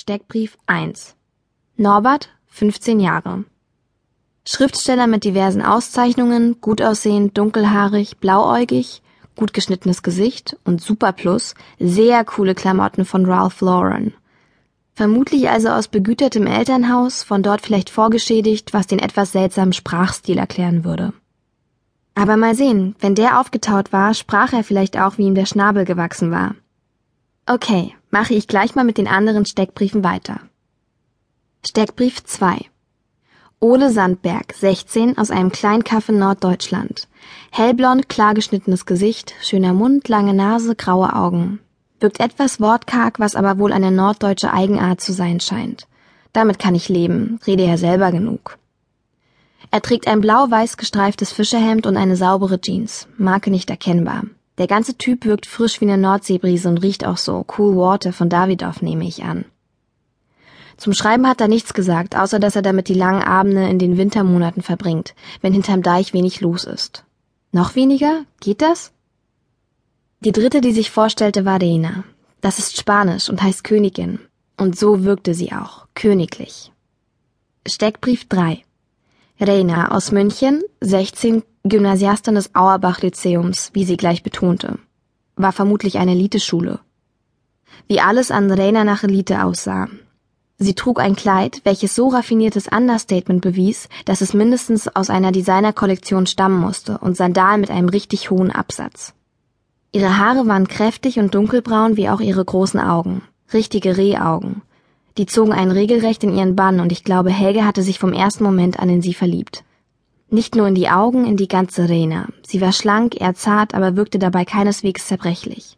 Steckbrief 1 Norbert, 15 Jahre. Schriftsteller mit diversen Auszeichnungen, gut aussehend, dunkelhaarig, blauäugig, gut geschnittenes Gesicht und super plus, sehr coole Klamotten von Ralph Lauren. Vermutlich also aus begütertem Elternhaus, von dort vielleicht vorgeschädigt, was den etwas seltsamen Sprachstil erklären würde. Aber mal sehen, wenn der aufgetaut war, sprach er vielleicht auch, wie ihm der Schnabel gewachsen war. Okay, mache ich gleich mal mit den anderen Steckbriefen weiter. Steckbrief 2 Ole Sandberg, 16, aus einem Kleinkaff in Norddeutschland. Hellblond, klar geschnittenes Gesicht, schöner Mund, lange Nase, graue Augen. Wirkt etwas wortkarg, was aber wohl eine norddeutsche Eigenart zu sein scheint. Damit kann ich leben, rede ja selber genug. Er trägt ein blau-weiß gestreiftes Fischerhemd und eine saubere Jeans, Marke nicht erkennbar. Der ganze Typ wirkt frisch wie eine Nordseebrise und riecht auch so. Cool Water von Davidoff nehme ich an. Zum Schreiben hat er nichts gesagt, außer dass er damit die langen Abende in den Wintermonaten verbringt, wenn hinterm Deich wenig los ist. Noch weniger? Geht das? Die dritte, die sich vorstellte, war Reina. Das ist Spanisch und heißt Königin. Und so wirkte sie auch, königlich. Steckbrief 3 Reina aus München, 16, Gymnasiastin des Auerbach-Lyzeums, wie sie gleich betonte. War vermutlich eine Eliteschule. Wie alles an Reina nach Elite aussah. Sie trug ein Kleid, welches so raffiniertes Understatement bewies, dass es mindestens aus einer Designerkollektion stammen musste und Sandalen mit einem richtig hohen Absatz. Ihre Haare waren kräftig und dunkelbraun wie auch ihre großen Augen. Richtige Rehaugen. Die zogen einen regelrecht in ihren Bann und ich glaube, Helge hatte sich vom ersten Moment an in sie verliebt. Nicht nur in die Augen, in die ganze Rena. Sie war schlank, eher zart, aber wirkte dabei keineswegs zerbrechlich.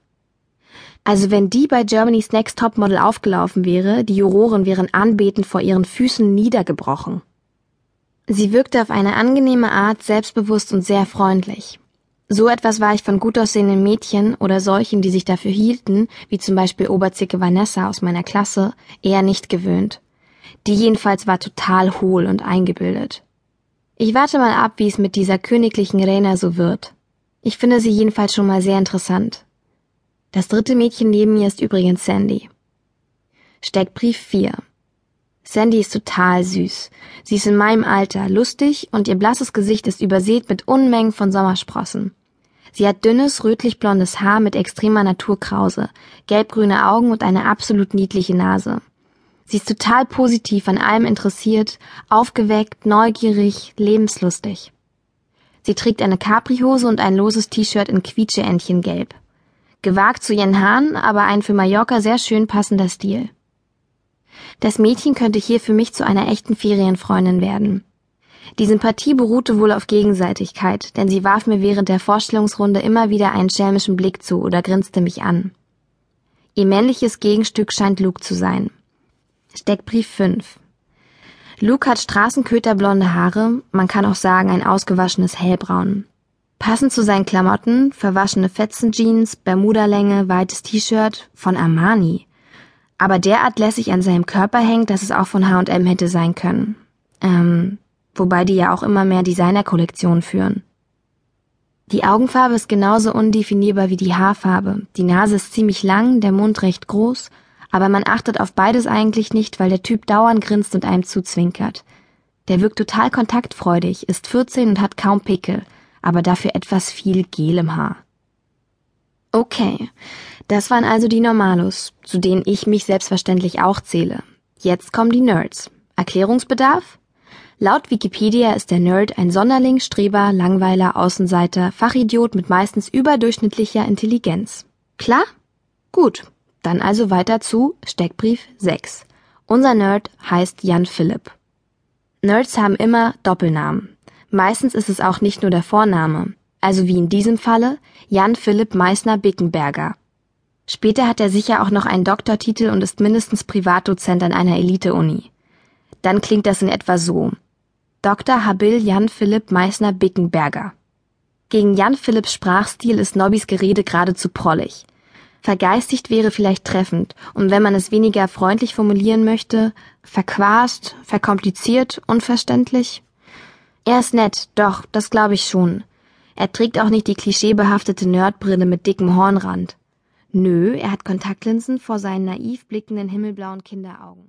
Also wenn die bei Germany's Next Topmodel aufgelaufen wäre, die Juroren wären anbetend vor ihren Füßen niedergebrochen. Sie wirkte auf eine angenehme Art selbstbewusst und sehr freundlich. So etwas war ich von gut aussehenden Mädchen oder solchen, die sich dafür hielten, wie zum Beispiel Oberzicke Vanessa aus meiner Klasse, eher nicht gewöhnt. Die jedenfalls war total hohl und eingebildet. Ich warte mal ab, wie es mit dieser königlichen Rena so wird. Ich finde sie jedenfalls schon mal sehr interessant. Das dritte Mädchen neben mir ist übrigens Sandy. Steckbrief 4 Sandy ist total süß. Sie ist in meinem Alter, lustig und ihr blasses Gesicht ist übersät mit Unmengen von Sommersprossen. Sie hat dünnes, rötlich-blondes Haar mit extremer Naturkrause, gelbgrüne Augen und eine absolut niedliche Nase. Sie ist total positiv an allem interessiert, aufgeweckt, neugierig, lebenslustig. Sie trägt eine Capri-Hose und ein loses T-Shirt in Quietscheentchengelb. Gewagt zu ihren Haaren, aber ein für Mallorca sehr schön passender Stil. Das Mädchen könnte hier für mich zu einer echten Ferienfreundin werden. Die Sympathie beruhte wohl auf Gegenseitigkeit, denn sie warf mir während der Vorstellungsrunde immer wieder einen schelmischen Blick zu oder grinste mich an. Ihr männliches Gegenstück scheint Luke zu sein. Steckbrief 5 Luke hat straßenköterblonde Haare, man kann auch sagen ein ausgewaschenes Hellbraun. Passend zu seinen Klamotten, verwaschene Fetzenjeans, Bermuda-Länge, weites T-Shirt von Armani. Aber derart lässig an seinem Körper hängt, dass es auch von H&M hätte sein können. Ähm, wobei die ja auch immer mehr Designerkollektionen führen. Die Augenfarbe ist genauso undefinierbar wie die Haarfarbe. Die Nase ist ziemlich lang, der Mund recht groß aber man achtet auf beides eigentlich nicht, weil der Typ dauernd grinst und einem zuzwinkert. Der wirkt total kontaktfreudig, ist 14 und hat kaum Pickel, aber dafür etwas viel Gel im Haar. Okay, das waren also die Normalos, zu denen ich mich selbstverständlich auch zähle. Jetzt kommen die Nerds. Erklärungsbedarf? Laut Wikipedia ist der Nerd ein Sonderling, Streber, Langweiler, Außenseiter, Fachidiot mit meistens überdurchschnittlicher Intelligenz. Klar? Gut. Dann also weiter zu Steckbrief 6. Unser Nerd heißt Jan Philipp. Nerds haben immer Doppelnamen. Meistens ist es auch nicht nur der Vorname, also wie in diesem Falle Jan Philipp Meissner Bickenberger. Später hat er sicher auch noch einen Doktortitel und ist mindestens Privatdozent an einer Elite-Uni. Dann klingt das in etwa so. Dr. Habil Jan Philipp Meissner Bickenberger. Gegen Jan Philipps Sprachstil ist Nobbys Gerede geradezu prollig. Vergeistigt wäre vielleicht treffend, und wenn man es weniger freundlich formulieren möchte, verquast, verkompliziert, unverständlich. Er ist nett, doch, das glaube ich schon. Er trägt auch nicht die klischeebehaftete Nerdbrille mit dickem Hornrand. Nö, er hat Kontaktlinsen vor seinen naiv blickenden himmelblauen Kinderaugen.